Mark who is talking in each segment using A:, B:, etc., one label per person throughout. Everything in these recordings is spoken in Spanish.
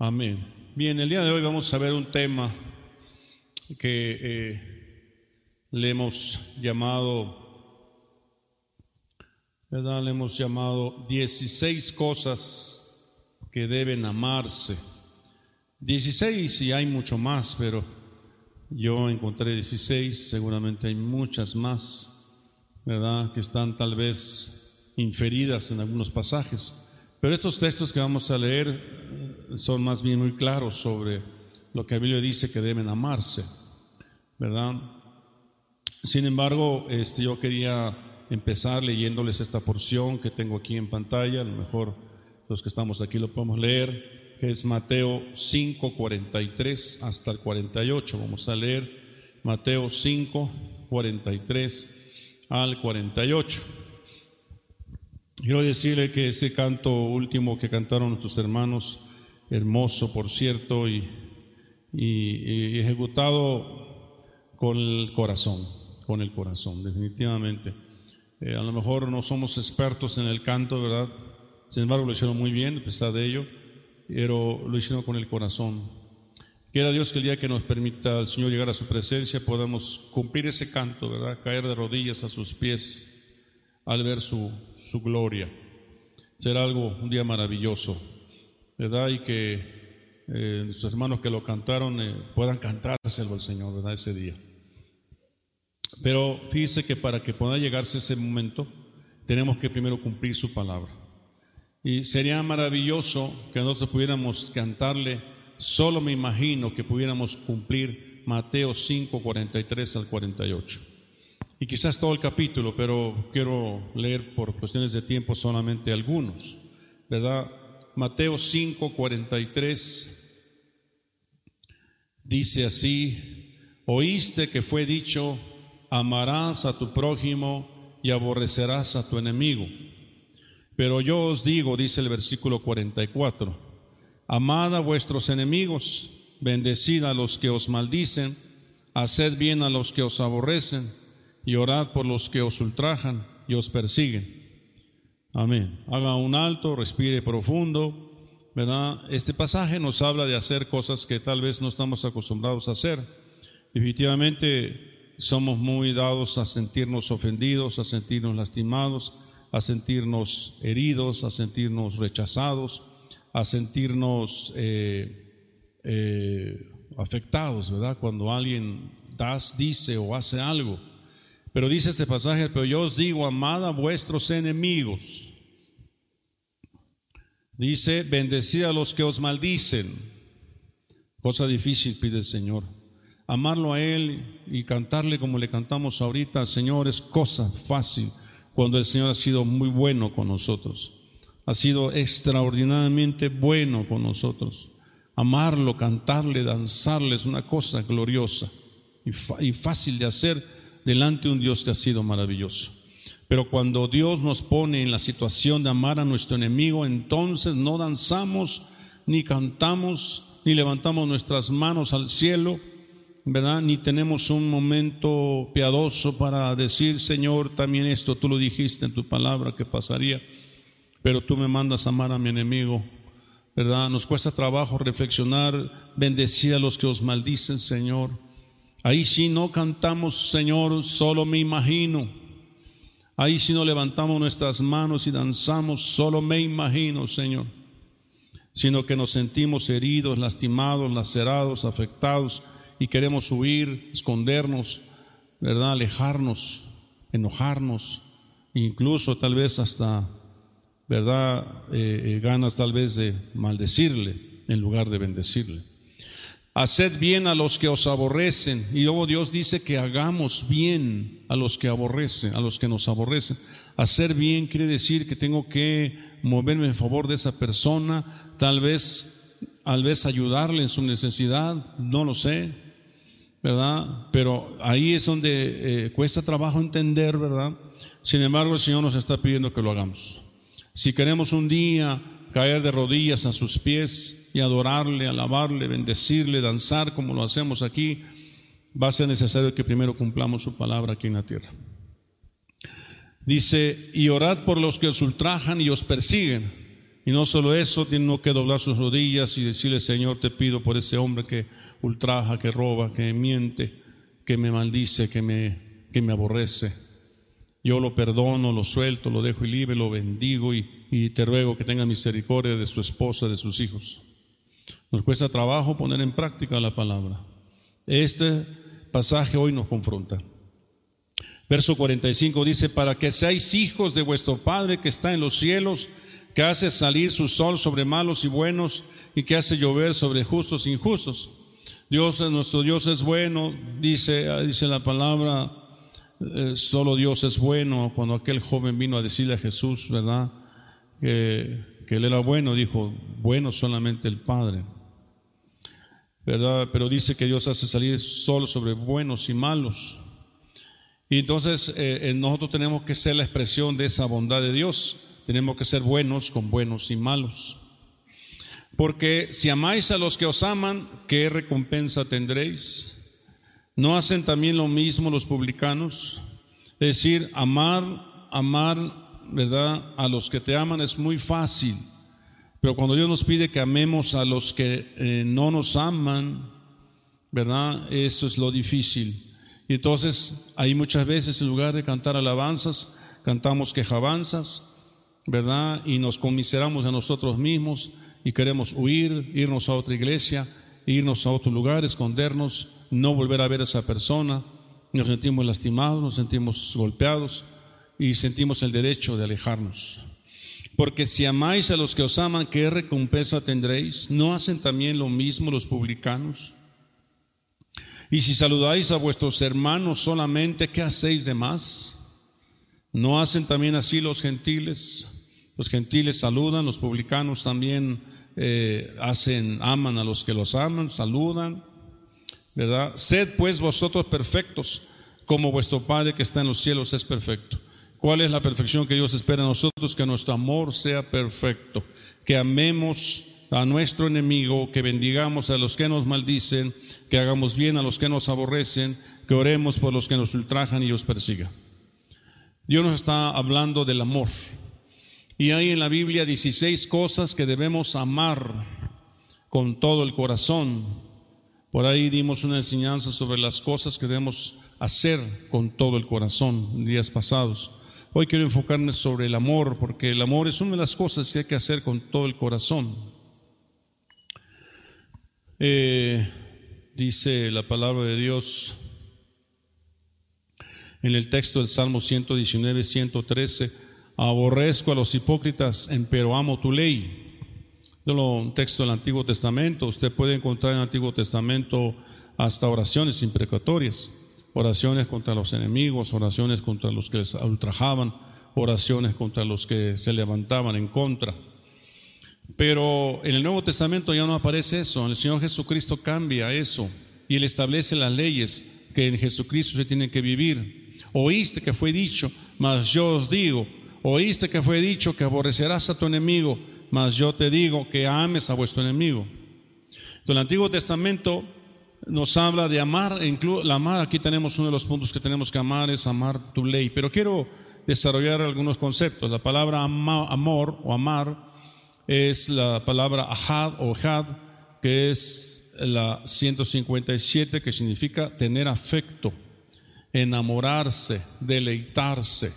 A: Amén. Bien, el día de hoy vamos a ver un tema que eh, le hemos llamado, ¿verdad? Le hemos llamado 16 cosas que deben amarse. 16 y hay mucho más, pero yo encontré 16, seguramente hay muchas más, ¿verdad? Que están tal vez inferidas en algunos pasajes. Pero estos textos que vamos a leer son más bien muy claros sobre lo que la Biblia dice que deben amarse, ¿verdad? Sin embargo, este, yo quería empezar leyéndoles esta porción que tengo aquí en pantalla, a lo mejor los que estamos aquí lo podemos leer, que es Mateo 5, 43 hasta el 48. Vamos a leer Mateo 5, 43 al 48. Quiero decirle que ese canto último que cantaron nuestros hermanos, hermoso por cierto, y, ejecutado con el corazón, con el corazón, definitivamente. Eh, a lo mejor no somos expertos en el canto, ¿verdad? Sin embargo, lo hicieron muy bien, a pesar de ello, pero lo hicieron con el corazón. Quiera Dios que el día que nos permita al Señor llegar a su presencia podamos cumplir ese canto, ¿verdad? Caer de rodillas a sus pies al ver su, su gloria. Será algo, un día maravilloso, ¿verdad? Y que eh, nuestros hermanos que lo cantaron eh, puedan cantárselo al Señor, ¿verdad? Ese día. Pero fíjese que para que pueda llegarse ese momento, tenemos que primero cumplir su palabra. Y sería maravilloso que nosotros pudiéramos cantarle, solo me imagino que pudiéramos cumplir Mateo 5, 43 al 48 y quizás todo el capítulo, pero quiero leer por cuestiones de tiempo solamente algunos, ¿verdad? Mateo 5, 43 dice así, oíste que fue dicho, amarás a tu prójimo y aborrecerás a tu enemigo. Pero yo os digo, dice el versículo 44, amad a vuestros enemigos, bendecid a los que os maldicen, haced bien a los que os aborrecen y orad por los que os ultrajan y os persiguen. Amén. Haga un alto, respire profundo. Este pasaje nos habla de hacer cosas que tal vez no estamos acostumbrados a hacer. Definitivamente somos muy dados a sentirnos ofendidos, a sentirnos lastimados, a sentirnos heridos, a sentirnos rechazados, a sentirnos eh, eh, afectados, ¿verdad? Cuando alguien das, dice o hace algo. Pero dice este pasaje, pero yo os digo, amad a vuestros enemigos. Dice, bendecid a los que os maldicen. Cosa difícil pide el Señor. Amarlo a Él y cantarle como le cantamos ahorita, Señor, es cosa fácil cuando el Señor ha sido muy bueno con nosotros. Ha sido extraordinariamente bueno con nosotros. Amarlo, cantarle, danzarle es una cosa gloriosa y, fácil de hacer delante de un Dios que ha sido maravilloso. Pero cuando Dios nos pone en la situación de amar a nuestro enemigo, entonces no danzamos, ni cantamos, ni levantamos nuestras manos al cielo, ¿verdad? Ni tenemos un momento piadoso para decir, Señor, también esto tú lo dijiste en tu palabra que pasaría, pero tú me mandas amar a mi enemigo, ¿verdad? Nos cuesta trabajo reflexionar, bendecir a los que os maldicen, Señor. Ahí sí no cantamos, Señor, solo me imagino. Ahí sí no levantamos nuestras manos y danzamos, solo me imagino, Señor. Sino que nos sentimos heridos, lastimados, lacerados, afectados y queremos huir, escondernos, ¿verdad? Alejarnos, enojarnos, incluso tal vez hasta, ¿verdad? Eh, eh, ganas tal vez de maldecirle en lugar de bendecirle. Haced bien a los que os aborrecen. Y luego Dios dice que hagamos bien a los que aborrecen, a los que nos aborrecen. Hacer bien quiere decir que tengo que moverme en favor de esa persona, tal vez, tal vez ayudarle en su necesidad, no lo sé, ¿verdad? Pero ahí es donde eh, cuesta trabajo entender, ¿verdad? Sin embargo, el Señor nos está pidiendo que lo hagamos. Si queremos un día caer de rodillas a sus pies y adorarle, alabarle, bendecirle, danzar como lo hacemos aquí, va a ser necesario que primero cumplamos su palabra aquí en la tierra. Dice, y orad por los que os ultrajan y os persiguen. Y no solo eso, tiene que doblar sus rodillas y decirle, Señor, te pido por ese hombre que ultraja, que roba, que miente, que me maldice, que me, que me aborrece. Yo lo perdono, lo suelto, lo dejo libre, lo bendigo y, te ruego que tenga misericordia de su esposa, de sus hijos. Nos cuesta trabajo poner en práctica la palabra. Este pasaje hoy nos confronta. Verso 45 dice, para que seáis hijos de vuestro Padre que está en los cielos, que hace salir su sol sobre malos y buenos y que hace llover sobre justos e injustos. Dios, nuestro Dios es bueno, dice, dice la palabra, eh, solo Dios es bueno. Cuando aquel joven vino a decirle a Jesús, ¿verdad? Que, él era bueno, dijo, bueno solamente el Padre. ¿Verdad? Pero dice que Dios hace salir sol sobre buenos y malos. Y entonces eh, nosotros tenemos que ser la expresión de esa bondad de Dios. Tenemos que ser buenos con buenos y malos. Porque si amáis a los que os aman, ¿qué recompensa tendréis? ¿No hacen también lo mismo los publicanos? Es decir, amar, amar, ¿verdad? A los que te aman es muy fácil. Pero cuando Dios nos pide que amemos a los que eh, no nos aman, ¿verdad? Eso es lo difícil. Y entonces, ahí muchas veces en lugar de cantar alabanzas, cantamos quejabanzas, ¿verdad? Y nos conmiseramos a nosotros mismos y queremos huir, irnos a otra iglesia, irnos a otro lugar, escondernos, no volver a ver a esa persona. Nos sentimos lastimados, nos sentimos golpeados y sentimos el derecho de alejarnos. Porque si amáis a los que os aman, ¿qué recompensa tendréis? ¿No hacen también lo mismo los publicanos? Y si saludáis a vuestros hermanos solamente, ¿qué hacéis de más? ¿No hacen también así los gentiles? Los gentiles saludan, los publicanos también eh, hacen, aman a los que los aman, saludan, ¿verdad? Sed pues vosotros perfectos, como vuestro Padre que está en los cielos es perfecto. ¿Cuál es la perfección que Dios espera a nosotros? Que nuestro amor sea perfecto, que amemos a nuestro enemigo, que bendigamos a los que nos maldicen, que hagamos bien a los que nos aborrecen, que oremos por los que nos ultrajan y os persigan. Dios nos está hablando del amor. Y hay en la Biblia 16 cosas que debemos amar con todo el corazón. Por ahí dimos una enseñanza sobre las cosas que debemos hacer con todo el corazón en días pasados. Hoy quiero enfocarme sobre el amor, porque el amor es una de las cosas que hay que hacer con todo el corazón. Eh, dice la palabra de Dios en el texto del Salmo 119, 113 Aborrezco a los hipócritas, pero amo tu ley. Un texto del Antiguo Testamento, usted puede encontrar en el Antiguo Testamento hasta oraciones imprecatorias, oraciones contra los enemigos, oraciones contra los que les ultrajaban, oraciones contra los que se levantaban en contra. Pero en el Nuevo Testamento ya no aparece eso, el Señor Jesucristo cambia eso y Él establece las leyes que en Jesucristo se tienen que vivir. Oíste que fue dicho, mas yo os digo, Oíste que fue dicho que aborrecerás a tu enemigo, mas yo te digo que ames a vuestro enemigo. En el Antiguo Testamento nos habla de amar, la amar, aquí tenemos uno de los puntos que tenemos que amar, es amar tu ley. Pero quiero desarrollar algunos conceptos. La palabra amor o amar es la palabra ahad o had, que es la 157, que significa tener afecto, enamorarse, deleitarse.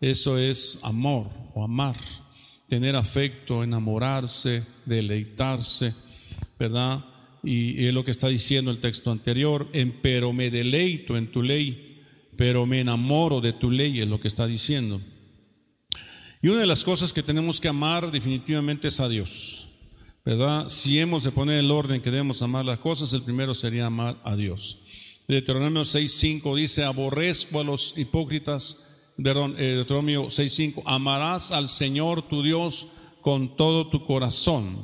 A: Eso es amor o amar, tener afecto, enamorarse, deleitarse, ¿verdad? Y, es lo que está diciendo el texto anterior, en, pero me deleito en tu ley, pero me enamoro de tu ley, es lo que está diciendo. Y una de las cosas que tenemos que amar definitivamente es a Dios, ¿verdad? Si hemos de poner el orden que debemos amar las cosas, el primero sería amar a Dios. Deuteronomio 6.5 dice, aborrezco a los hipócritas, perdón, eh, Deuteronomio 6.5, amarás al Señor tu Dios con todo tu corazón,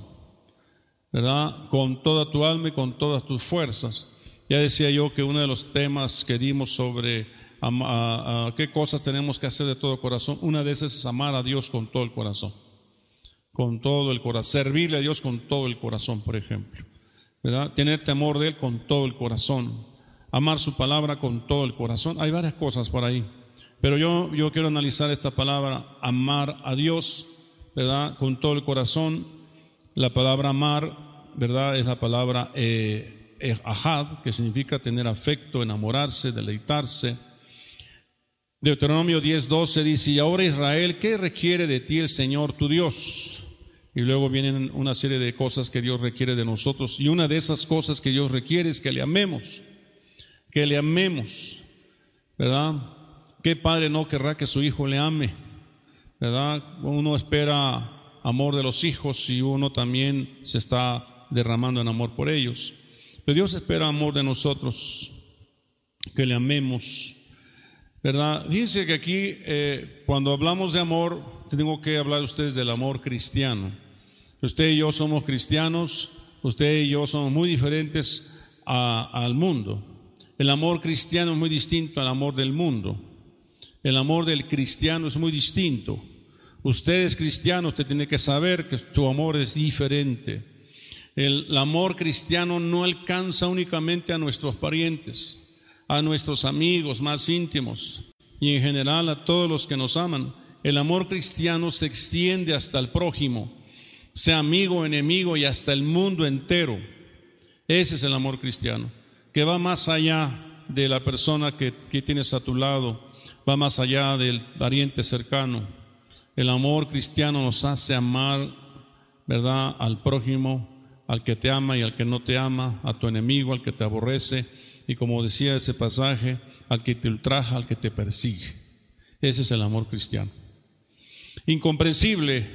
A: ¿verdad? Con toda tu alma y con todas tus fuerzas. Ya decía yo que uno de los temas que dimos sobre qué cosas tenemos que hacer de todo corazón, una de esas es amar a Dios con todo el corazón, con todo el corazón, servirle a Dios con todo el corazón, por ejemplo, ¿verdad? Tener temor de Él con todo el corazón, amar su palabra con todo el corazón. Hay varias cosas por ahí. Pero yo, yo quiero analizar esta palabra, amar a Dios ¿verdad? Con todo el corazón. La palabra amar, ¿verdad? Es la palabra eh, eh, ahad, que significa tener afecto, enamorarse, deleitarse. Deuteronomio 10:12 dice, y ahora Israel, ¿qué requiere de ti el Señor tu Dios? Y luego vienen una serie de cosas que Dios requiere de nosotros. Y una de esas cosas que Dios requiere es que le amemos, que le amemos, ¿verdad? ¿Qué padre no querrá que su hijo le ame? ¿Verdad? Uno espera amor de los hijos y uno también se está derramando en amor por ellos. Pero Dios espera amor de nosotros, que le amemos. ¿Verdad? Fíjense que aquí, eh, cuando hablamos de amor, tengo que hablar de ustedes del amor cristiano. Usted y yo somos cristianos, usted y yo somos muy diferentes al mundo. El amor cristiano es muy distinto al amor del mundo. El amor del cristiano es muy distinto. Usted es cristiano, usted tiene que saber que su amor es diferente. El, amor cristiano no alcanza únicamente a nuestros parientes, a nuestros amigos más íntimos y en general a todos los que nos aman. El amor cristiano se extiende hasta el prójimo sea amigo, enemigo y hasta el mundo entero. Ese es el amor cristiano, que va más allá de la persona que, tienes a tu lado, va más allá del pariente cercano. El amor cristiano nos hace amar, ¿verdad?, al prójimo, al que te ama y al que no te ama, a tu enemigo, al que te aborrece, y como decía ese pasaje, al que te ultraja, al que te persigue. Ese es el amor cristiano. Incomprensible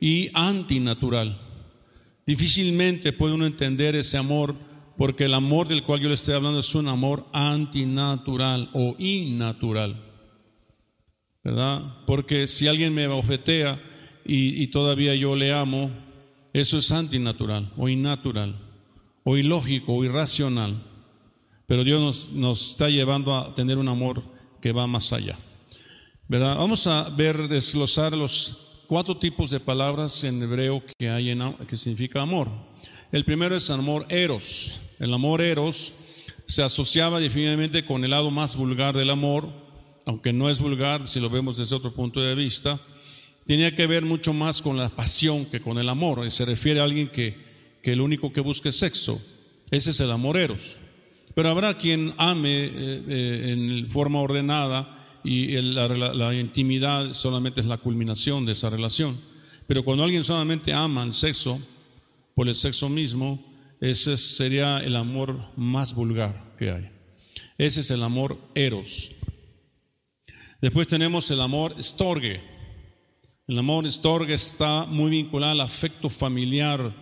A: y antinatural. Difícilmente puede uno entender ese amor porque el amor del cual yo le estoy hablando es un amor antinatural o innatural. ¿Verdad? Porque si alguien me bofetea y, todavía yo le amo, eso es antinatural o innatural o ilógico o irracional. Pero Dios nos, está llevando a tener un amor que va más allá. ¿Verdad? Vamos a ver, desglosar los cuatro tipos de palabras en hebreo que hay en, que significa amor. El primero es amor eros. El amor eros se asociaba definitivamente con el lado más vulgar del amor, aunque no es vulgar si lo vemos desde otro punto de vista. Tenía que ver mucho más con la pasión que con el amor. Y se refiere a alguien que, que el único que busque sexo. Ese es el amor eros. Pero habrá quien ame eh, eh, en forma ordenada y la, intimidad solamente es la culminación de esa relación. Pero cuando alguien solamente ama el sexo, por el sexo mismo, ese sería el amor más vulgar que hay. Ese es el amor eros. Después tenemos el amor storge. El amor storge está muy vinculado al afecto familiar.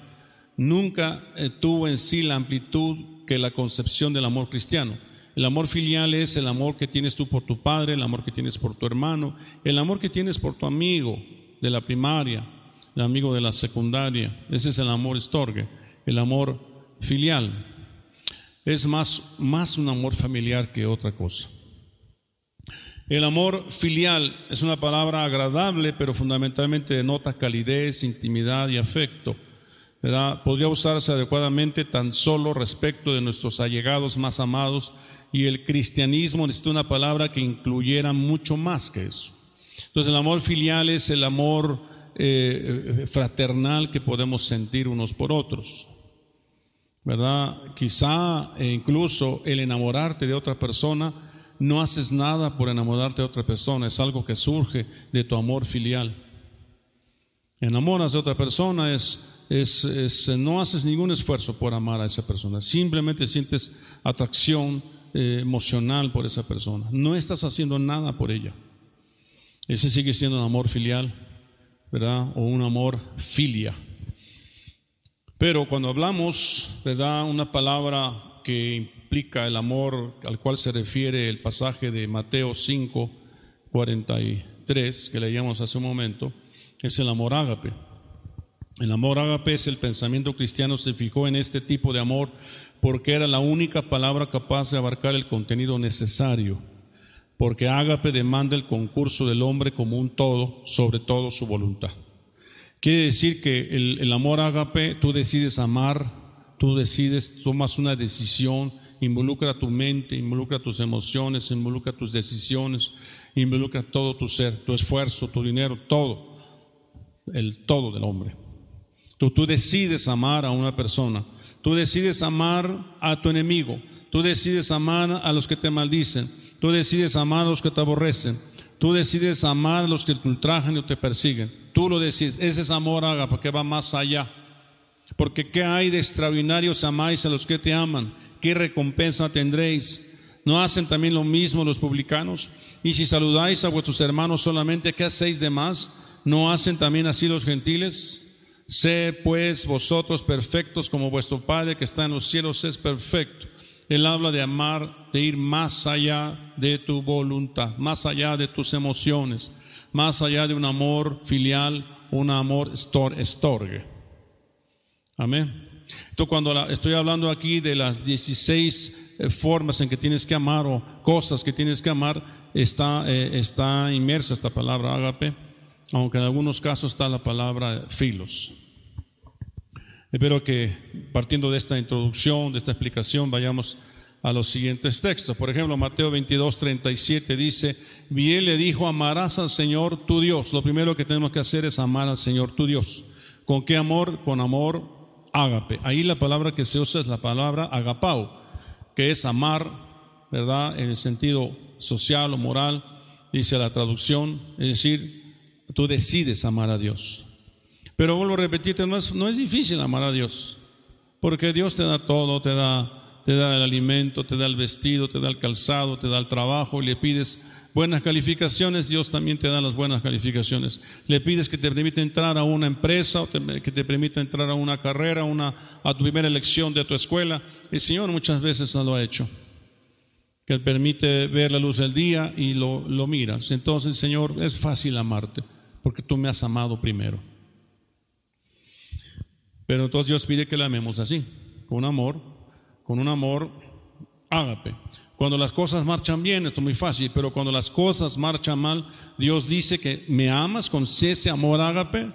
A: Nunca eh, tuvo en sí la amplitud que la concepción del amor cristiano. El amor filial es el amor que tienes tú por tu padre, el amor que tienes por tu hermano, el amor que tienes por tu amigo de la primaria, el amigo de la secundaria. Ese es el amor estorgue, el amor filial. Es más, más un amor familiar que otra cosa. El amor filial es una palabra agradable, pero fundamentalmente denota calidez, intimidad y afecto. Podría usarse adecuadamente tan solo respecto de nuestros allegados más amados y el cristianismo necesita una palabra que incluyera mucho más que eso. Entonces el amor filial es el amor eh, fraternal que podemos sentir unos por otros. ¿Verdad? Quizá e incluso el enamorarte de otra persona, no haces nada por enamorarte de otra persona, es algo que surge de tu amor filial. Enamoras de otra persona es, es no haces ningún esfuerzo por amar a esa persona, simplemente sientes atracción, eh, emocional por esa persona. No estás haciendo nada por ella. Ese sigue siendo un amor filial, ¿verdad? O un amor filia. Pero cuando hablamos, ¿verdad? Una palabra que implica el amor al cual se refiere el pasaje de Mateo 5, 43, que leíamos hace un momento, es el amor ágape. El amor ágape es el pensamiento cristiano, se fijó en este tipo de amor porque era la única palabra capaz de abarcar el contenido necesario, porque ágape demanda el concurso del hombre como un todo, sobre todo su voluntad. Quiere decir que el, amor ágape, tú decides amar, tú decides, tomas una decisión, involucra tu mente, involucra tus emociones, involucra tus decisiones, involucra todo tu ser, tu esfuerzo, tu dinero, todo. el todo del hombre. Tú, decides amar a una persona, tú decides amar a tu enemigo, tú decides amar a los que te maldicen, tú decides amar a los que te aborrecen, tú decides amar a los que te ultrajan y te persiguen. Tú lo decides, ese es amor haga porque va más allá. Porque ¿qué hay de extraordinario si amáis a los que te aman? ¿Qué recompensa tendréis? ¿No hacen también lo mismo los publicanos? Y si saludáis a vuestros hermanos solamente, ¿qué hacéis de más? ¿No hacen también así los gentiles? Sé pues vosotros perfectos como vuestro Padre que está en los cielos es perfecto. Él habla de amar, de ir más allá de tu voluntad, más allá de tus emociones, más allá de un amor filial, un amor estorgue. Amén. Entonces, cuando estoy hablando aquí de las 16 eh, formas en que tienes que amar o cosas que tienes que amar, está, eh, está inmersa esta palabra ágape, aunque en algunos casos está la palabra filos. Espero que partiendo de esta introducción, de esta explicación, vayamos a los siguientes textos. Por ejemplo, Mateo 22, 37 dice, bien le dijo, amarás al Señor tu Dios. Lo primero que tenemos que hacer es amar al Señor tu Dios. ¿Con qué amor? Con amor ágape. Ahí la palabra que se usa es la palabra agapao, que es amar, ¿verdad? En el sentido social o moral, dice la traducción, es decir, tú decides amar a Dios. Pero vuelvo a repetirte, no es, no es difícil amar a Dios, porque Dios te da todo, te da, te da el alimento, te da el vestido, te da el calzado, te da el trabajo, y le pides buenas calificaciones, Dios también te da las buenas calificaciones. Le pides que te permita entrar a una empresa o que te permita entrar a una carrera, una, a tu primera elección de tu escuela. El Señor muchas veces lo ha hecho. Que Él permite ver la luz del día y lo, lo miras. Entonces, Señor, es fácil amarte porque tú me has amado primero. Pero entonces Dios pide que la amemos así, con amor, con un amor ágape. Cuando las cosas marchan bien, esto es muy fácil, pero cuando las cosas marchan mal, Dios dice que me amas con ese amor ágape.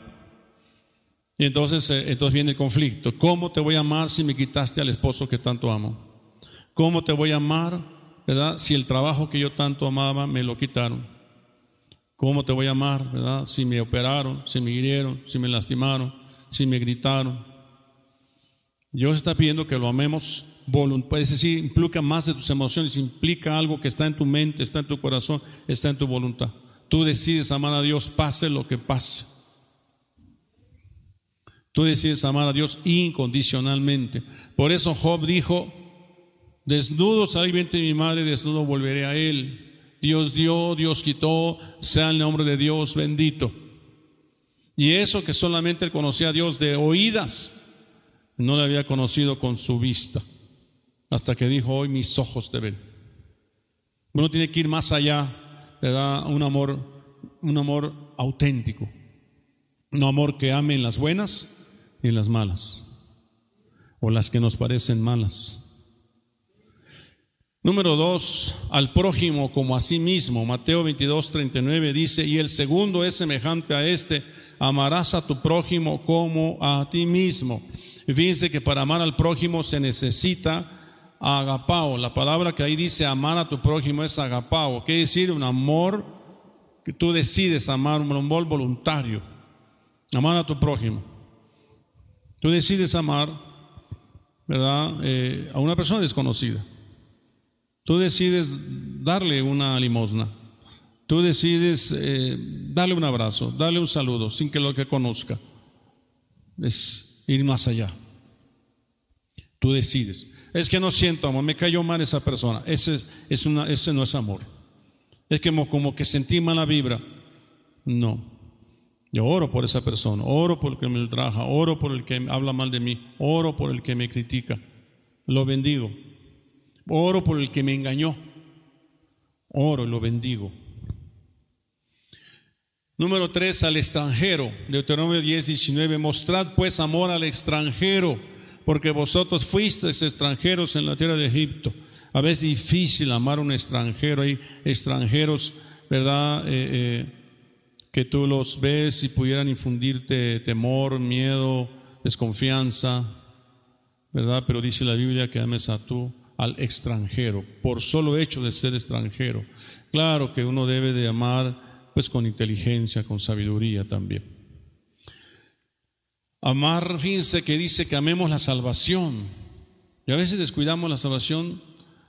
A: Y entonces, eh, entonces viene el conflicto. ¿Cómo te voy a amar si me quitaste al esposo que tanto amo? ¿Cómo te voy a amar, verdad, si el trabajo que yo tanto amaba me lo quitaron? ¿Cómo te voy a amar, verdad, si me operaron, si me hirieron, si me lastimaron, si me gritaron? Dios está pidiendo que lo amemos voluntariamente, es decir, implica más de tus emociones, implica algo que está en tu mente, está en tu corazón, está en tu voluntad. Tú decides amar a Dios, pase lo que pase. Tú decides amar a Dios incondicionalmente. Por eso Job dijo, desnudo salí de mi madre, desnudo volveré a él. Dios dio, Dios quitó, sea el nombre de Dios bendito. Y eso que solamente él conocía a Dios de oídas, no le había conocido con su vista, hasta que dijo, hoy mis ojos te ven. Uno tiene que ir más allá, da Un amor, un amor auténtico, un amor que ame en las buenas y en las malas, o las que nos parecen malas. Número dos, al prójimo como a sí mismo. Mateo 22, 39 dice, y el segundo es semejante a este, amarás a tu prójimo como a ti mismo. Y fíjense que para amar al prójimo se necesita agapao. La palabra que ahí dice amar a tu prójimo es agapao. Quiere decir un amor que tú decides amar, un amor voluntario. Amar a tu prójimo. Tú decides amar, ¿verdad? Eh, a una persona desconocida. Tú decides darle una limosna. Tú decides eh, darle un abrazo, darle un saludo sin que lo que conozca. Es ir más allá. Tú decides. Es que no siento amor, me cayó mal esa persona. Ese, es una, ese no es amor. Es que como, que sentí mala vibra. No. Yo oro por esa persona, oro por el que me trabaja, oro por el que habla mal de mí, oro por el que me critica. Lo bendigo. Oro por el que me engañó. Oro y lo bendigo. Número 3, al extranjero. Deuteronomio 10, 19. Mostrad pues amor al extranjero, porque vosotros fuisteis extranjeros en la tierra de Egipto. A veces es difícil amar a un extranjero. Hay extranjeros, ¿verdad? Eh, eh, que tú los ves y pudieran infundirte temor, miedo, desconfianza, ¿verdad? Pero dice la Biblia que ames a tú al extranjero, por solo hecho de ser extranjero. Claro que uno debe de amar pues con inteligencia, con sabiduría también. Amar, fíjense que dice que amemos la salvación. Y a veces descuidamos la salvación,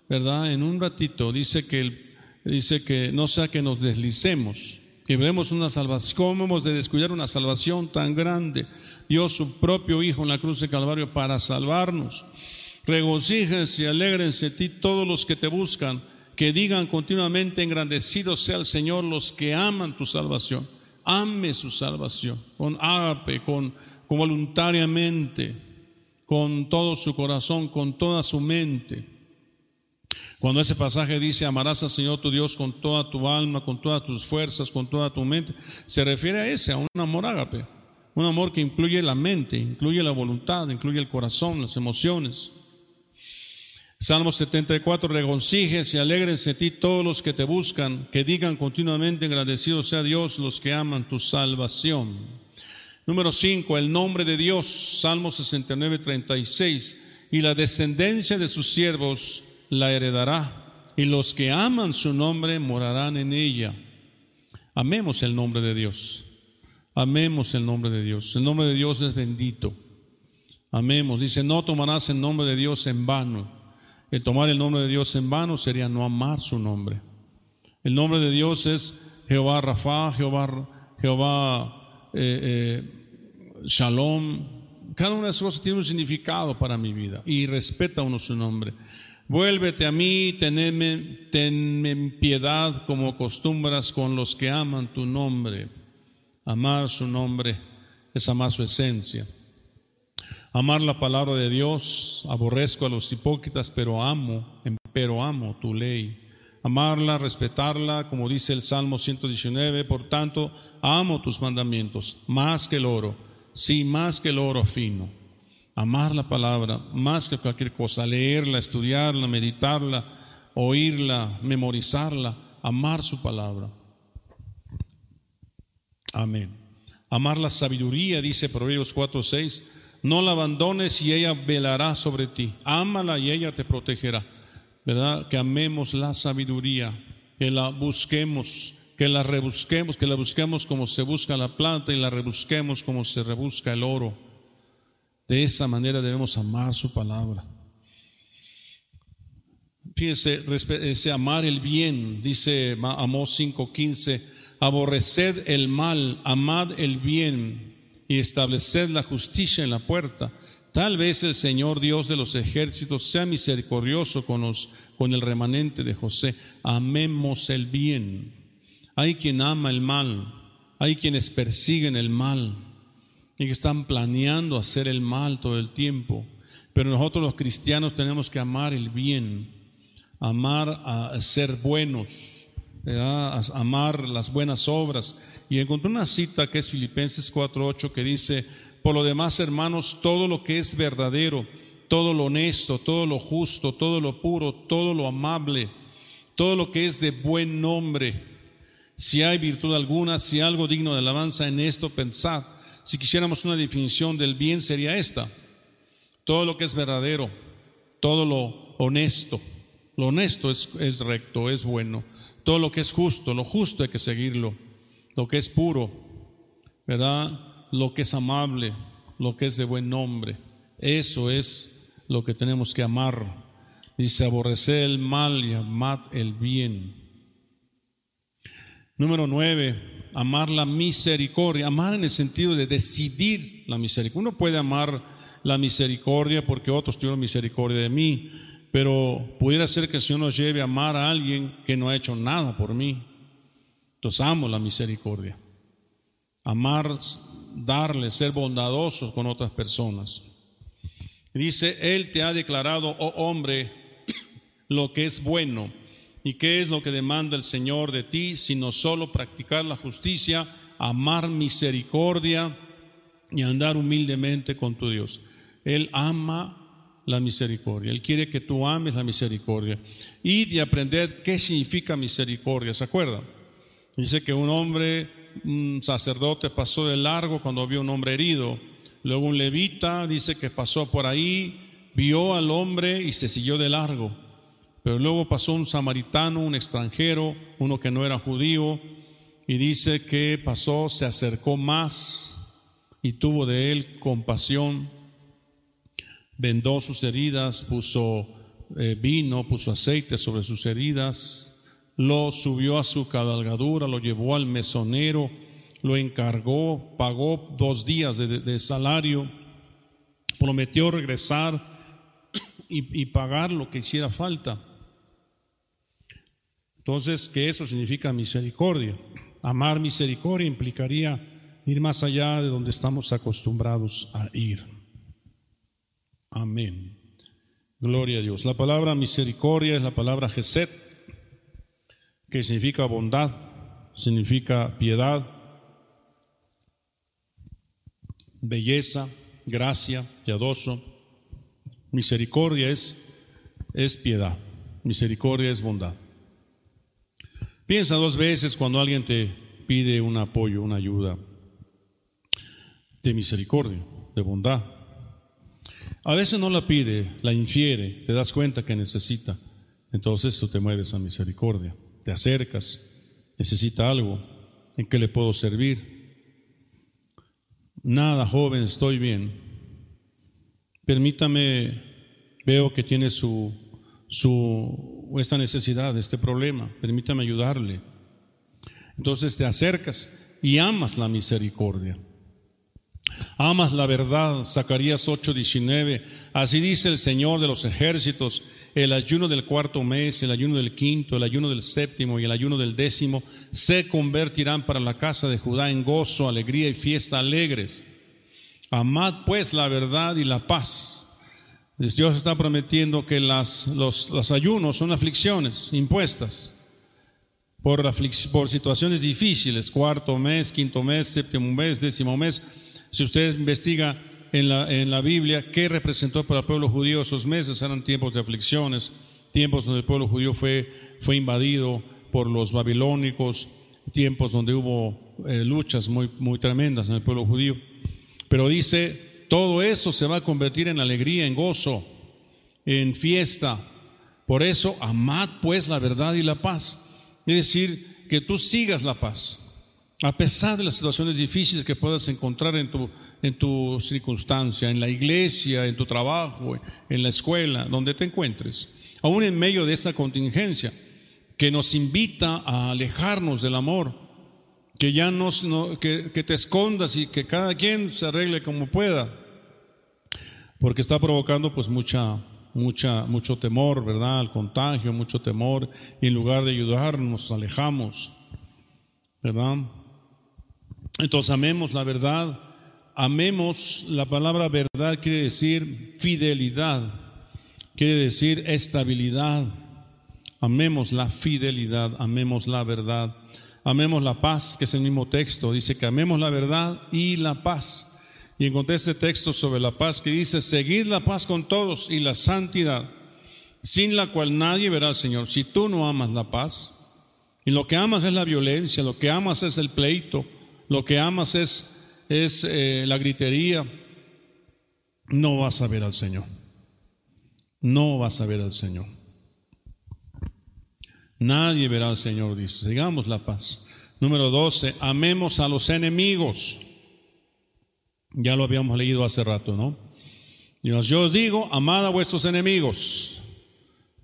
A: ¿verdad? En un ratito dice que, dice que no sea que nos deslicemos, que vemos una salvación. ¿Cómo hemos de descuidar una salvación tan grande? Dios, su propio Hijo en la cruz de Calvario para salvarnos. Regocíjense y alegrense ti todos los que te buscan, que digan continuamente engrandecido sea el Señor los que aman tu salvación. Ame su salvación con ágape, con voluntariamente, con todo su corazón, con toda su mente. Cuando ese pasaje dice, amarás al Señor tu Dios con toda tu alma, con todas tus fuerzas, con toda tu mente, se refiere a ese, a un amor ágape, un amor que incluye la mente, incluye la voluntad, incluye el corazón, las emociones. Salmo 74, regocíjese y alegrense ti todos los que te buscan, que digan continuamente agradecido sea Dios los que aman tu salvación. Número 5, el nombre de Dios, Salmo 69, 36, y la descendencia de sus siervos la heredará, y los que aman su nombre morarán en ella. Amemos el nombre de Dios, amemos el nombre de Dios. El nombre de Dios es bendito. Amemos. Dice, no tomarás el nombre de Dios en vano. El tomar el nombre de Dios en vano sería no amar su nombre. El nombre de Dios es Jehová Rafa, Jehová, Jehová eh, eh, shalom. Cada una de esas cosas tiene un significado para mi vida y respeta uno su nombre. Vuélvete a mí, teneme, tenme en piedad como acostumbras con los que aman tu nombre. Amar su nombre es amar su esencia. Amar la palabra de Dios, aborrezco a los hipócritas, pero amo, pero amo tu ley amarla, respetarla, como dice el Salmo 119, por tanto, amo tus mandamientos más que el oro, sí, más que el oro fino. Amar la palabra más que cualquier cosa, leerla, estudiarla, meditarla, oírla, memorizarla, amar su palabra. Amén. Amar la sabiduría, dice Proverbios 4, 6, no la abandones y ella velará sobre ti. Ámala y ella te protegerá. ¿verdad? Que amemos la sabiduría, que la busquemos, que la rebusquemos, que la busquemos como se busca la planta y la rebusquemos como se rebusca el oro. De esa manera debemos amar su palabra. Fíjense, amar el bien, dice Amós 5:15, aborreced el mal, amad el bien y estableced la justicia en la puerta. Tal vez el Señor Dios de los ejércitos sea misericordioso con, con el remanente de José. Amemos el bien. Hay quien ama el mal, hay quienes persiguen el mal y que están planeando hacer el mal todo el tiempo. Pero nosotros los cristianos tenemos que amar el bien, amar a ser buenos, amar las buenas obras. Y encontré una cita que es Filipenses 4.8 que dice, por lo demás, hermanos, todo lo que es verdadero, todo lo honesto, todo lo justo, todo lo puro, todo lo amable, todo lo que es de buen nombre, si hay virtud alguna, si algo digno de alabanza en esto, pensad. Si quisiéramos una definición del bien sería esta. Todo lo que es verdadero, todo lo honesto. Lo honesto es, es recto, es bueno. Todo lo que es justo, lo justo hay que seguirlo. Lo que es puro, ¿verdad? lo que es amable, lo que es de buen nombre. Eso es lo que tenemos que amar. Dice, aborrecer el mal y amar el bien. Número nueve, amar la misericordia. Amar en el sentido de decidir la misericordia. Uno puede amar la misericordia porque otros tuvieron misericordia de mí, pero pudiera ser que el Señor nos lleve a amar a alguien que no ha hecho nada por mí. Entonces amo la misericordia. Amar darle, ser bondadosos con otras personas. Dice, Él te ha declarado, oh hombre, lo que es bueno. ¿Y qué es lo que demanda el Señor de ti? Sino solo practicar la justicia, amar misericordia y andar humildemente con tu Dios. Él ama la misericordia. Él quiere que tú ames la misericordia. Y de aprender qué significa misericordia. ¿Se acuerdan? Dice que un hombre un sacerdote pasó de largo cuando vio un hombre herido. Luego un levita dice que pasó por ahí, vio al hombre y se siguió de largo. Pero luego pasó un samaritano, un extranjero, uno que no era judío, y dice que pasó, se acercó más y tuvo de él compasión, vendó sus heridas, puso eh, vino, puso aceite sobre sus heridas, lo subió a su cabalgadura, lo llevó al mesonero, lo encargó, pagó dos días de, salario, prometió regresar y, y pagar lo que hiciera falta. Entonces, que eso significa misericordia. Amar misericordia implicaría ir más allá de donde estamos acostumbrados a ir. Amén. Gloria a Dios. La palabra misericordia es la palabra Geset, que significa bondad, significa piedad, belleza, gracia, piadoso. Misericordia es, es piedad, misericordia es bondad. Piensa dos veces cuando alguien te pide un apoyo, una ayuda de misericordia, de bondad. A veces no la pide, la infiere, te das cuenta que necesita. Entonces tú te mueves a misericordia, te acercas, necesita algo, ¿en qué le puedo servir? Nada, joven, estoy bien. Permítame, veo que tiene su, su esta necesidad, este problema, permítame ayudarle. Entonces te acercas y amas la misericordia. Amas la verdad, Zacarías 8:19. Así dice el Señor de los ejércitos, el ayuno del cuarto mes, el ayuno del quinto, el ayuno del séptimo y el ayuno del décimo se convertirán para la casa de Judá en gozo, alegría y fiesta alegres. Amad pues la verdad y la paz Dios está prometiendo que las, los, ayunos son aflicciones impuestas por, por situaciones difíciles, cuarto mes, quinto mes, séptimo mes, décimo mes. Si usted investiga en la, en la Biblia qué representó para el pueblo judío esos meses, eran tiempos de aflicciones, tiempos donde el pueblo judío fue, fue invadido por los babilónicos, tiempos donde hubo eh, luchas muy, muy tremendas en el pueblo judío. Pero dice todo eso se va a convertir en alegría, en gozo, en fiesta. Por eso, amad pues la verdad y la paz. Es decir, que tú sigas la paz. A pesar de las situaciones difíciles que puedas encontrar en tu, en tu circunstancia, en la iglesia, en tu trabajo, en la escuela, donde te encuentres. Aún en medio de esta contingencia que nos invita a alejarnos del amor, que ya no, que, que te escondas y que cada quien se arregle como pueda, porque está provocando pues mucha, mucha, mucho temor, ¿verdad? Al contagio, mucho temor, y en lugar de ayudarnos, nos alejamos, ¿verdad? Entonces amemos la verdad, amemos la palabra verdad quiere decir fidelidad, quiere decir estabilidad. Amemos la fidelidad, amemos la verdad. Amemos la paz, que es el mismo texto. Dice que amemos la verdad y la paz. Y encontré este texto sobre la paz que dice, seguid la paz con todos y la santidad, sin la cual nadie verá al Señor. Si tú no amas la paz, y lo que amas es la violencia, lo que amas es el pleito, lo que amas es, es eh, la gritería, no vas a ver al Señor. No vas a ver al Señor. Nadie verá al Señor, dice. Sigamos la paz. Número 12, amemos a los enemigos. Ya lo habíamos leído hace rato, ¿no? Dios, yo os digo, amad a vuestros enemigos.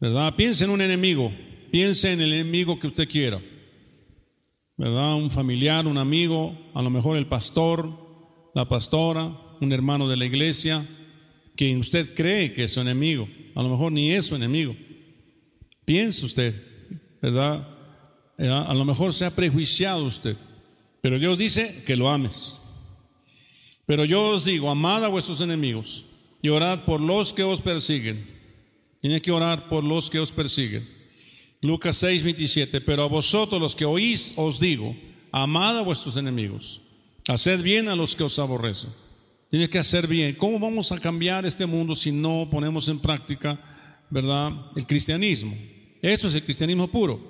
A: ¿Verdad? Piense en un enemigo. Piense en el enemigo que usted quiera. ¿Verdad? Un familiar, un amigo, a lo mejor el pastor, la pastora, un hermano de la iglesia, que usted cree que es su enemigo. A lo mejor ni es su enemigo. Piense usted. ¿verdad? A lo mejor se ha prejuiciado usted, pero Dios dice que lo ames. Pero yo os digo, amad a vuestros enemigos y orad por los que os persiguen. Tiene que orar por los que os persiguen. Lucas 6, 27. Pero a vosotros los que oís os digo, amad a vuestros enemigos, haced bien a los que os aborrecen. Tiene que hacer bien. ¿Cómo vamos a cambiar este mundo si no ponemos en práctica, verdad, el cristianismo? Eso es el cristianismo puro.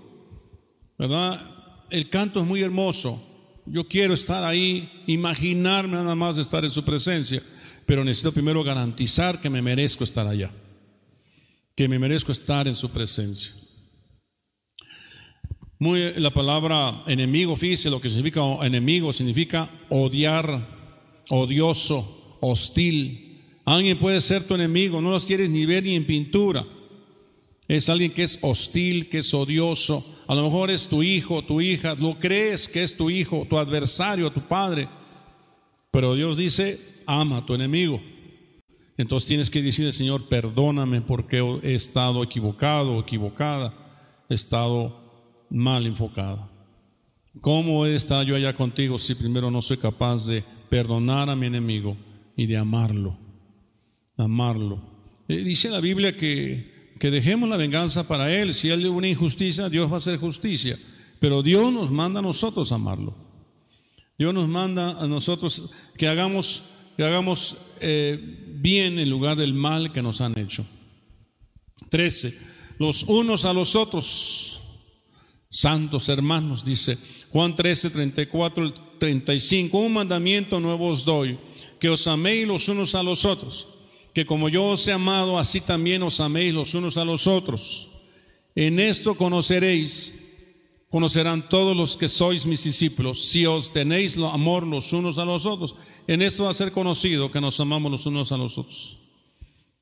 A: ¿Verdad? El canto es muy hermoso. Yo quiero estar ahí, imaginarme nada más de estar en su presencia, pero necesito primero garantizar que me merezco estar allá, que me merezco estar en su presencia. Muy, la palabra enemigo, fíjese lo que significa enemigo, significa odiar odioso, hostil. Alguien puede ser tu enemigo, no los quieres ni ver ni en pintura. Es alguien que es hostil, que es odioso. A lo mejor es tu hijo, tu hija, lo crees que es tu hijo, tu adversario, tu padre. Pero Dios dice, ama a tu enemigo. Entonces tienes que decirle, Señor, perdóname porque he estado equivocado equivocada, he estado mal enfocada. ¿Cómo he estado yo allá contigo si primero no soy capaz de perdonar a mi enemigo y de amarlo? Amarlo. Eh, dice la Biblia que, que dejemos la venganza para Él. Si Él una injusticia, Dios va a hacer justicia. Pero Dios nos manda a nosotros amarlo. Dios nos manda a nosotros que hagamos que hagamos eh, bien en lugar del mal que nos han hecho. 13. Los unos a los otros, santos hermanos, dice Juan 13, 34, 35. Un mandamiento nuevo os doy, que os améis los unos a los otros, que como yo os he amado, así también os améis los unos a los otros. En esto conoceréis conocerán todos los que sois mis discípulos, si os tenéis amor los unos a los otros. En esto va a ser conocido que nos amamos los unos a los otros,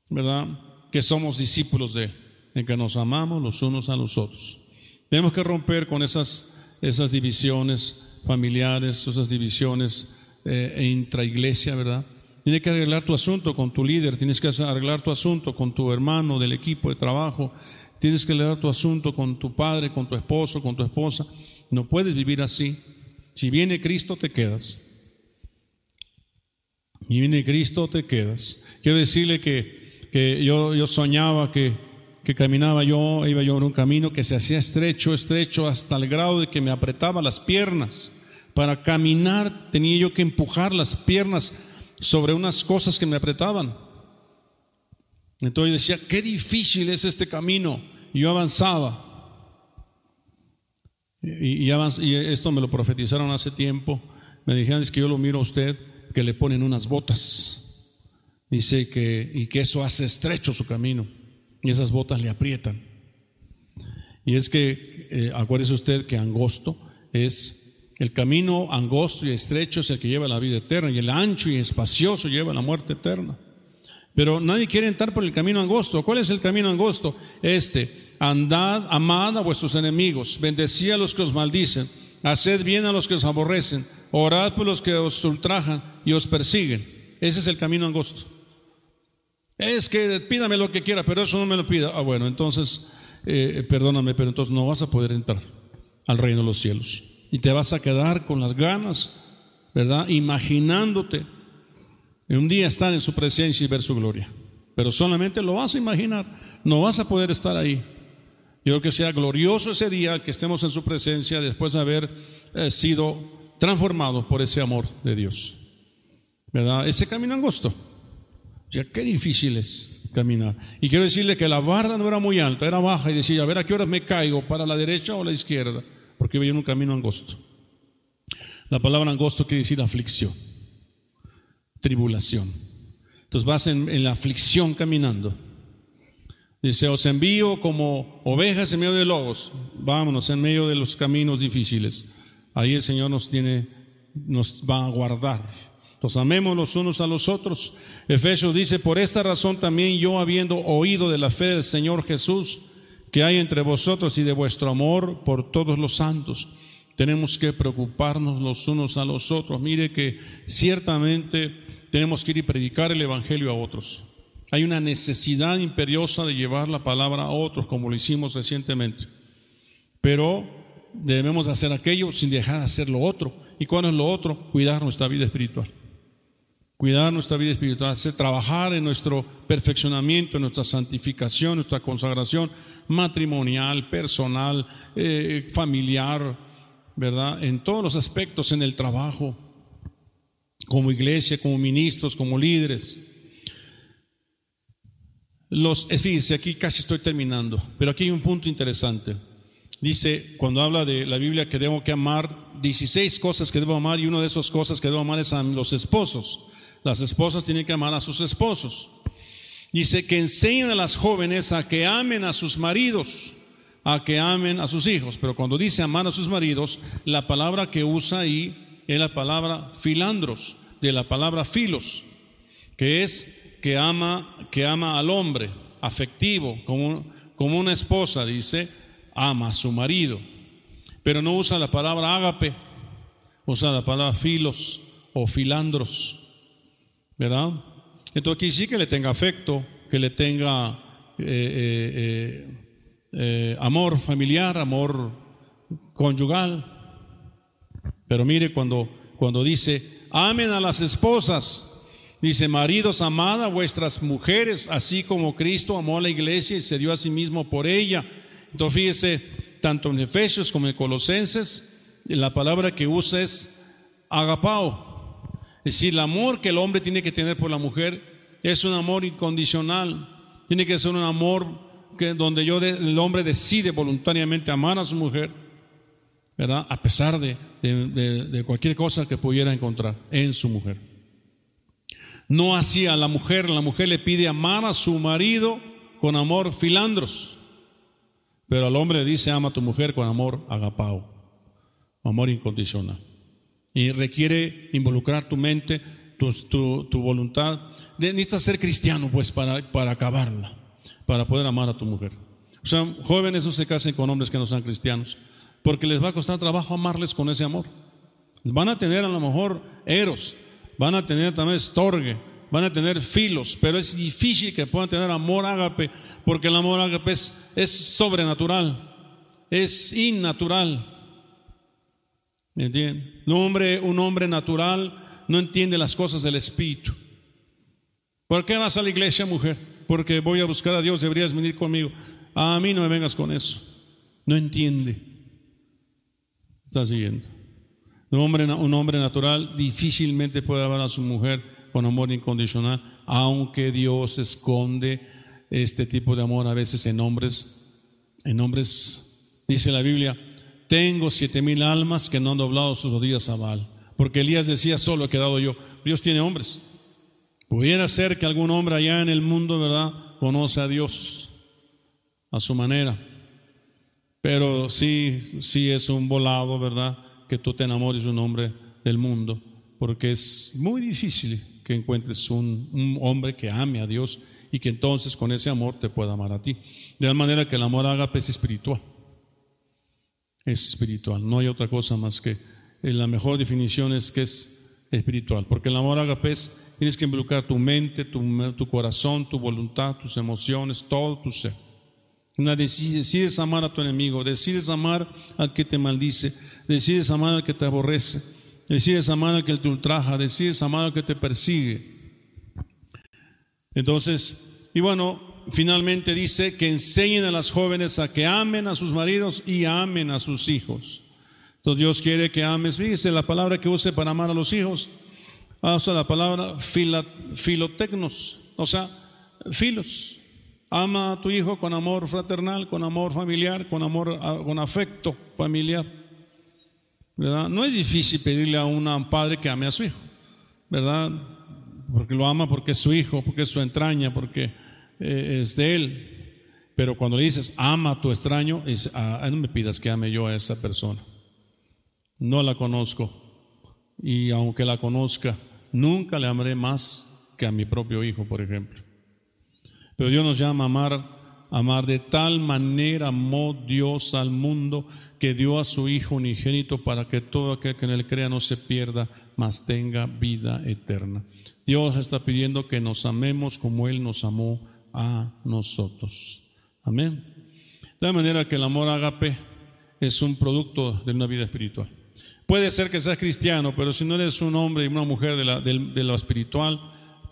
A: ¿verdad? Que somos discípulos de, en que nos amamos los unos a los otros. Tenemos que romper con esas, esas divisiones familiares, esas divisiones eh, intraiglesia, ¿verdad? Tienes que arreglar tu asunto con tu líder, tienes que arreglar tu asunto con tu hermano del equipo de trabajo, Tienes que leer tu asunto con tu padre, con tu esposo, con tu esposa. No puedes vivir así. Si viene Cristo, te quedas. Y viene Cristo, te quedas. Quiero decirle que, que yo, yo soñaba que, que caminaba yo, iba yo en un camino que se hacía estrecho, estrecho, hasta el grado de que me apretaba las piernas. Para caminar tenía yo que empujar las piernas sobre unas cosas que me apretaban. Entonces decía, qué difícil es este camino. Y yo avanzaba. Y, esto me lo profetizaron hace tiempo. Me dijeron, es que yo lo miro a usted, que le ponen unas botas. Dice y que eso hace estrecho su camino. Y esas botas le aprietan. Y es que, eh, acuérdese usted que angosto es el camino angosto y estrecho es el que lleva la vida eterna. Y el ancho y espacioso lleva la muerte eterna. Pero nadie quiere entrar por el camino angosto. ¿Cuál es el camino angosto? Este, andad, amad a vuestros enemigos, bendecid a los que os maldicen, haced bien a los que os aborrecen, orad por los que os ultrajan y os persiguen. Ese es el camino angosto. Es que pídame lo que quiera, pero eso no me lo pida. Ah, bueno, entonces, eh, perdóname, pero entonces no vas a poder entrar al reino de los cielos. Y te vas a quedar con las ganas, ¿verdad? Imaginándote un día estar en su presencia y ver su gloria. Pero solamente lo vas a imaginar, no vas a poder estar ahí. Yo creo que sea glorioso ese día que estemos en su presencia después de haber eh, sido transformados por ese amor de Dios. ¿Verdad? Ese camino angosto. Ya qué difícil es caminar. Y quiero decirle que la barda no era muy alta, era baja y decía, a ver a qué hora me caigo, para la derecha o la izquierda, porque veía un camino angosto. La palabra angosto quiere decir aflicción tribulación. Entonces vas en, la aflicción caminando. Dice, os envío como ovejas en medio de lobos. Vámonos en medio de los caminos difíciles. Ahí el Señor nos tiene, nos va a guardar. Entonces amemos los unos a los otros. Efesios dice, por esta razón también yo habiendo oído de la fe del Señor Jesús que hay entre vosotros y de vuestro amor por todos los santos tenemos que preocuparnos los unos a los otros. Mire que ciertamente tenemos que ir y predicar el Evangelio a otros. Hay una necesidad imperiosa de llevar la palabra a otros, como lo hicimos recientemente. Pero debemos hacer aquello sin dejar de hacer lo otro. ¿Y cuál es lo otro? Cuidar nuestra vida espiritual. Cuidar nuestra vida espiritual, hacer, trabajar en nuestro perfeccionamiento, en nuestra santificación, nuestra consagración matrimonial, personal, eh, familiar, ¿verdad? En todos los aspectos, en el trabajo, como iglesia, como ministros, como líderes. Los, fíjense, aquí casi estoy terminando, pero aquí hay un punto interesante. Dice, cuando habla de la Biblia que debo que amar, 16 cosas que debo amar y una de esas cosas que debo amar es a los esposos. Las esposas tienen que amar a sus esposos. Dice que enseñen a las jóvenes a que amen a sus maridos a que amen a sus hijos. Pero cuando dice amar a sus maridos, la palabra que usa ahí es la palabra filandros. de la palabra filos, que es que ama, que ama al hombre, afectivo, como, como una esposa, dice, ama a su marido. Pero no usa la palabra ágape, usa la palabra filos o filandros, ¿verdad? Entonces aquí sí que le tenga afecto, que le tenga eh, eh, eh, amor familiar, amor conyugal. Pero mire cuando, cuando dice, amen a las esposas, dice, maridos, amad a vuestras mujeres, así como Cristo amó a la iglesia y se dio a sí mismo por ella. Entonces fíjese, tanto en Efesios como en Colosenses, la palabra que usa es agapao. Es decir, el amor que el hombre tiene que tener por la mujer es un amor incondicional. Tiene que ser un amor que, donde yo el hombre decide voluntariamente amar a su mujer, ¿verdad? A pesar de, de cualquier cosa que pudiera encontrar en su mujer. No así a la mujer, la mujer le pide amar a su marido con amor filandros, pero al hombre le dice ama a tu mujer con amor agapao, amor incondicional. Y requiere involucrar tu mente, tu, tu voluntad necesitas ser cristiano, pues, para, para acabarla, para poder amar a tu mujer. O sea, jóvenes no se casen con hombres que no sean cristianos, porque les va a costar trabajo amarles con ese amor. Van a tener a lo mejor eros, van a tener también estorgue, van a tener filos, pero es difícil que puedan tener amor ágape, porque el amor ágape es, es sobrenatural, es innatural. ¿Me? Un hombre, un hombre natural no entiende las cosas del espíritu. ¿Por qué vas a la iglesia, mujer? Porque voy a buscar a Dios, deberías venir conmigo. A mí no me vengas con eso. No entiende. Está siguiendo. Un hombre, un hombre natural difícilmente puede amar a su mujer con amor incondicional, aunque Dios esconde este tipo de amor a veces en hombres, en hombres, dice la Biblia, tengo siete mil almas que no han doblado sus rodillas a Baal, porque Elías decía, solo he quedado yo. Dios tiene hombres. Pudiera ser que algún hombre allá en el mundo, ¿verdad?, conoce a Dios a su manera. Pero sí, sí es un volado, ¿verdad?, que tú te enamores de un hombre del mundo, porque es muy difícil que encuentres un, un hombre que ame a Dios y que entonces con ese amor te pueda amar a ti. De tal manera que el amor ágape es espiritual. Es espiritual, no hay otra cosa más que eh, la mejor definición es que es espiritual, porque el amor ágape es Tienes que involucrar tu mente, tu, corazón, tu voluntad, tus emociones, todo tu ser. Una decides, amar a tu enemigo, decides amar al que te maldice, decides amar al que te aborrece, decides amar al que te ultraja, decides amar al que te persigue. Entonces, y bueno, finalmente dice que enseñen a las jóvenes a que amen a sus maridos y amen a sus hijos. Entonces Dios quiere que ames, fíjese la palabra que use para amar a los hijos, usa la palabra filotecnos, o sea, filos. Ama a tu hijo con amor fraternal, con amor familiar, con amor, con afecto familiar. No es difícil pedirle a un padre que ame a su hijo, ¿verdad? Porque lo ama porque es su hijo, porque es su entraña, porque eh, es de él. Pero cuando le dices ama a tu extraño, ah, no me pidas que ame yo a esa persona. No la conozco. Y aunque la conozca, nunca le amaré más que a mi propio hijo, por ejemplo. Pero Dios nos llama a amar, amar de tal manera amó Dios al mundo que dio a su Hijo unigénito para que todo aquel que en él crea no se pierda, mas tenga vida eterna. Dios está pidiendo que nos amemos como Él nos amó a nosotros. Amén. De manera que el amor agape es un producto de una vida espiritual. Puede ser que seas cristiano, pero si no eres un hombre y una mujer de, lo espiritual,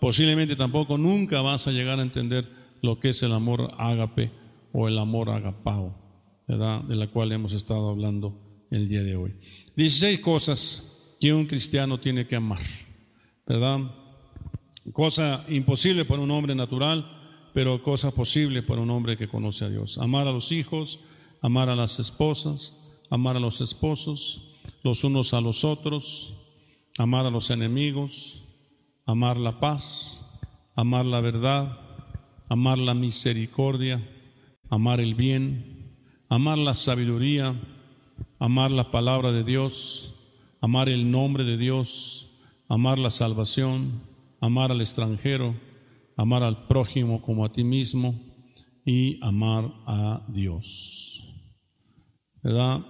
A: posiblemente tampoco nunca vas a llegar a entender lo que es el amor ágape o el amor agapao, ¿verdad? De la cual hemos estado hablando el día de hoy. 16 cosas que un cristiano tiene que amar, ¿verdad? Cosa imposible para un hombre natural, pero cosa posible para un hombre que conoce a Dios. Amar a los hijos, amar a las esposas, amar a los esposos, los unos a los otros, amar a los enemigos, amar la paz, amar la verdad, amar la misericordia, amar el bien, amar la sabiduría, amar la palabra de Dios, amar el nombre de Dios, amar la salvación, amar al extranjero, amar al prójimo como a ti mismo y amar a Dios. ¿Verdad?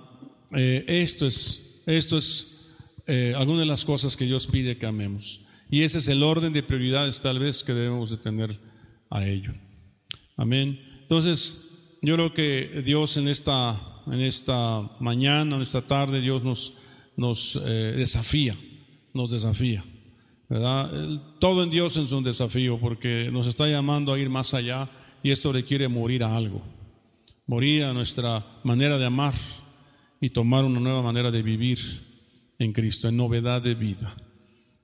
A: Eh, esto es, esto es eh, alguna de las cosas que Dios pide que amemos. Y ese es el orden de prioridades tal vez que debemos de tener a ello. Amén. Entonces, yo creo que Dios en esta, en esta mañana, en esta tarde, Dios nos, nos eh, desafía, nos desafía. Todo en Dios es un desafío porque nos está llamando a ir más allá y esto requiere morir a algo, morir a nuestra manera de amar y tomar una nueva manera de vivir en Cristo, en novedad de vida.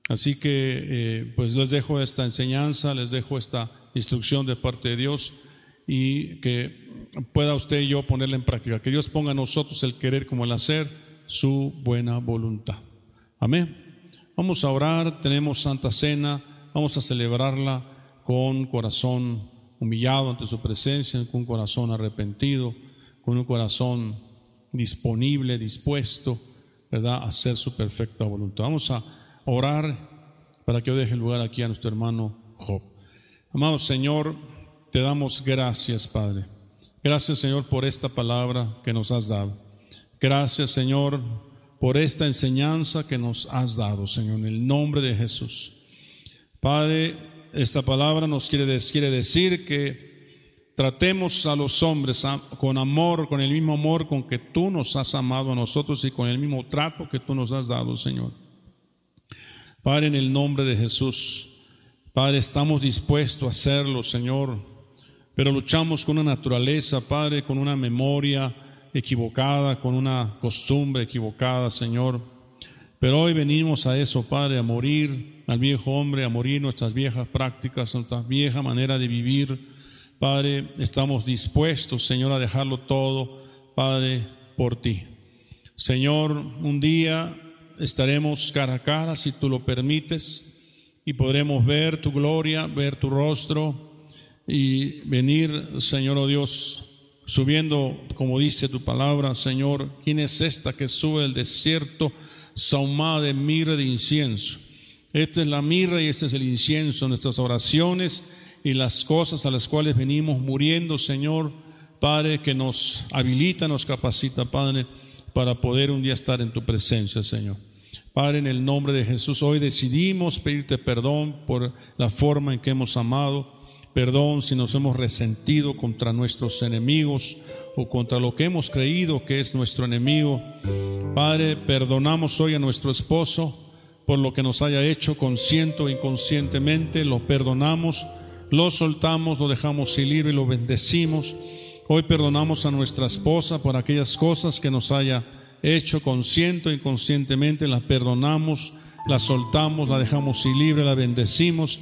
A: Así que eh, pues les dejo esta enseñanza, les dejo esta instrucción de parte de Dios y que pueda usted y yo ponerla en práctica. Que Dios ponga a nosotros el querer como el hacer, su buena voluntad. Amén. Vamos a orar, tenemos Santa Cena, vamos a celebrarla con corazón humillado ante su presencia, con un corazón arrepentido, con un corazón disponible, dispuesto, ¿verdad?, a hacer su perfecta voluntad. Vamos a orar para que yo deje lugar aquí a nuestro hermano Job. Amado Señor, te damos gracias, Padre. Gracias, Señor, por esta palabra que nos has dado. Gracias, Señor, por esta enseñanza que nos has dado, Señor, en el nombre de Jesús. Padre, esta palabra nos quiere, quiere decir que tratemos a los hombres con amor, con el mismo amor con que tú nos has amado a nosotros y con el mismo trato que tú nos has dado, Señor. Padre, en el nombre de Jesús, Padre, estamos dispuestos a hacerlo, Señor, pero luchamos con una naturaleza, Padre, con una memoria equivocada, con una costumbre equivocada, Señor. Pero hoy venimos a eso, Padre, a morir al viejo hombre, a morir nuestras viejas prácticas, nuestra vieja manera de vivir. Padre, estamos dispuestos, Señor, a dejarlo todo, Padre, por ti. Señor, un día estaremos cara a cara, si tú lo permites, y podremos ver tu gloria, ver tu rostro y venir, Señor oh Dios, subiendo, como dice tu palabra, Señor, ¿quién es esta que sube del desierto sahumada de mirra de incienso? Esta es la mirra y este es el incienso, nuestras oraciones y las cosas a las cuales venimos muriendo, Señor, Padre, que nos habilita, nos capacita, Padre, para poder un día estar en tu presencia, Señor. Padre, en el nombre de Jesús, hoy decidimos pedirte perdón por la forma en que hemos amado, perdón si nos hemos resentido contra nuestros enemigos o contra lo que hemos creído que es nuestro enemigo. Padre, perdonamos hoy a nuestro esposo por lo que nos haya hecho consciente o inconscientemente, lo perdonamos, lo soltamos, lo dejamos libre y lo bendecimos. Hoy perdonamos a nuestra esposa por aquellas cosas que nos haya hecho consciente o inconscientemente, la perdonamos, la soltamos, la dejamos libre, la bendecimos.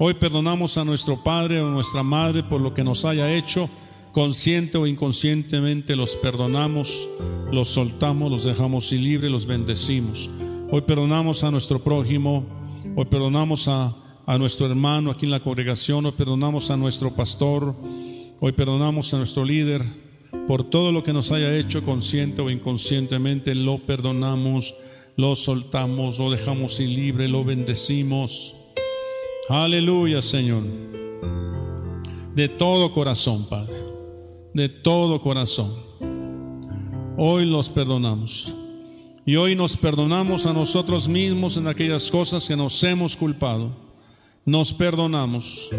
A: Hoy perdonamos a nuestro Padre o nuestra Madre por lo que nos haya hecho, consciente o inconscientemente, los perdonamos, los soltamos, los dejamos libre, los bendecimos. Hoy perdonamos a nuestro prójimo, hoy perdonamos a, a nuestro hermano aquí en la congregación, hoy perdonamos a nuestro pastor, hoy perdonamos a nuestro líder, por todo lo que nos haya hecho consciente o inconscientemente, lo perdonamos, lo soltamos, lo dejamos libre, lo bendecimos. Aleluya, Señor. De todo corazón, Padre. De todo corazón. Hoy los perdonamos. Y hoy nos perdonamos a nosotros mismos en aquellas cosas que nos hemos culpado. Nos perdonamos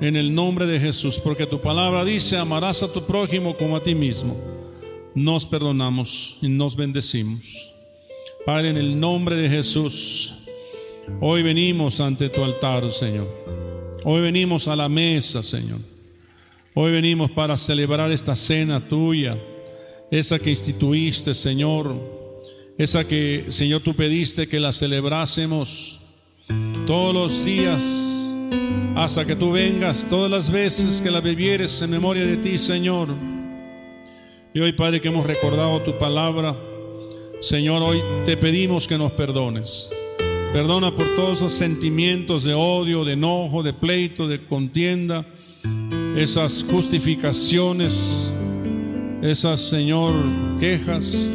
A: en el nombre de Jesús, porque tu palabra dice, amarás a tu prójimo como a ti mismo. Nos perdonamos y nos bendecimos. Padre, en el nombre de Jesús, hoy venimos ante tu altar, Señor. Hoy venimos a la mesa, Señor. Hoy venimos para celebrar esta cena tuya, esa que instituiste, Señor. Esa que, Señor, tú pediste que la celebrásemos todos los días hasta que tú vengas todas las veces que la bebieres en memoria de ti, Señor. Y hoy, Padre, que hemos recordado tu palabra, Señor, hoy te pedimos que nos perdones. Perdona por todos esos sentimientos de odio, de enojo, de pleito, de contienda, esas justificaciones, esas, Señor, quejas.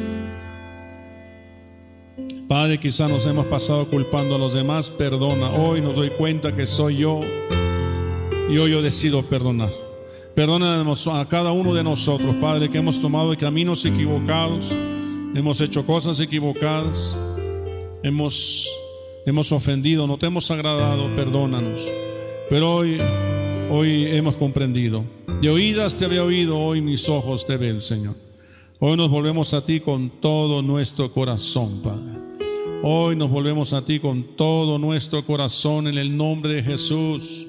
A: Padre, quizá nos hemos pasado culpando a los demás, perdona. Hoy nos doy cuenta que soy yo y hoy yo decido perdonar. Perdónanos a cada uno de nosotros, Padre, que hemos tomado caminos equivocados, hemos hecho cosas equivocadas, hemos, hemos ofendido, no te hemos agradado, perdónanos. Pero hoy, hoy hemos comprendido. De oídas te había oído, hoy mis ojos te ven, Señor. Hoy nos volvemos a ti con todo nuestro corazón, Padre. Hoy nos volvemos a ti con todo nuestro corazón en el nombre de Jesús.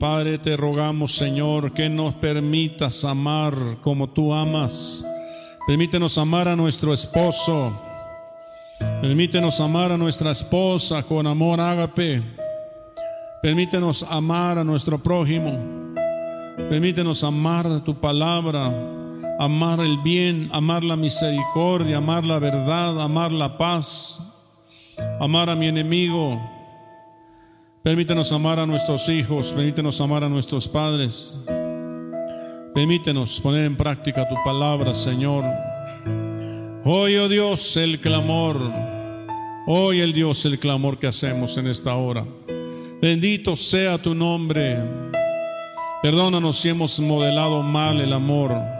A: Padre, te rogamos, Señor, que nos permitas amar como tú amas. Permítenos amar a nuestro esposo. Permítenos amar a nuestra esposa con amor ágape. Permítenos amar a nuestro prójimo. Permítenos amar tu palabra, amar el bien, amar la misericordia, amar la verdad, amar la paz, amar a mi enemigo. Permítenos amar a nuestros hijos, permítenos amar a nuestros padres. Permítenos poner en práctica tu palabra, Señor. Hoy, oh Dios, el clamor. Hoy, el Dios, el clamor que hacemos en esta hora. Bendito sea tu nombre. Perdónanos si hemos modelado mal el amor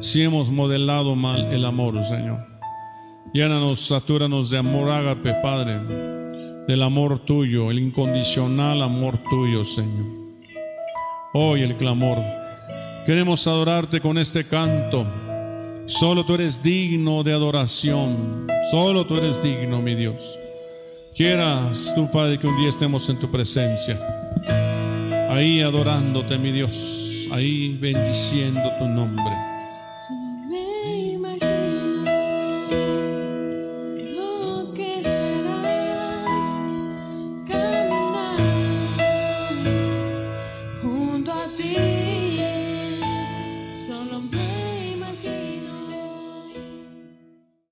A: si hemos modelado mal el amor, Señor. Llénanos, satúranos de amor ágape, Padre, del amor tuyo, el incondicional amor tuyo, Señor. Hoy el clamor. Queremos adorarte con este canto. Solo tú eres digno de adoración. Solo tú eres digno, mi Dios. Quieras tú, Padre, que un día estemos en tu presencia. Ahí adorándote, mi Dios. Ahí bendiciendo tu nombre.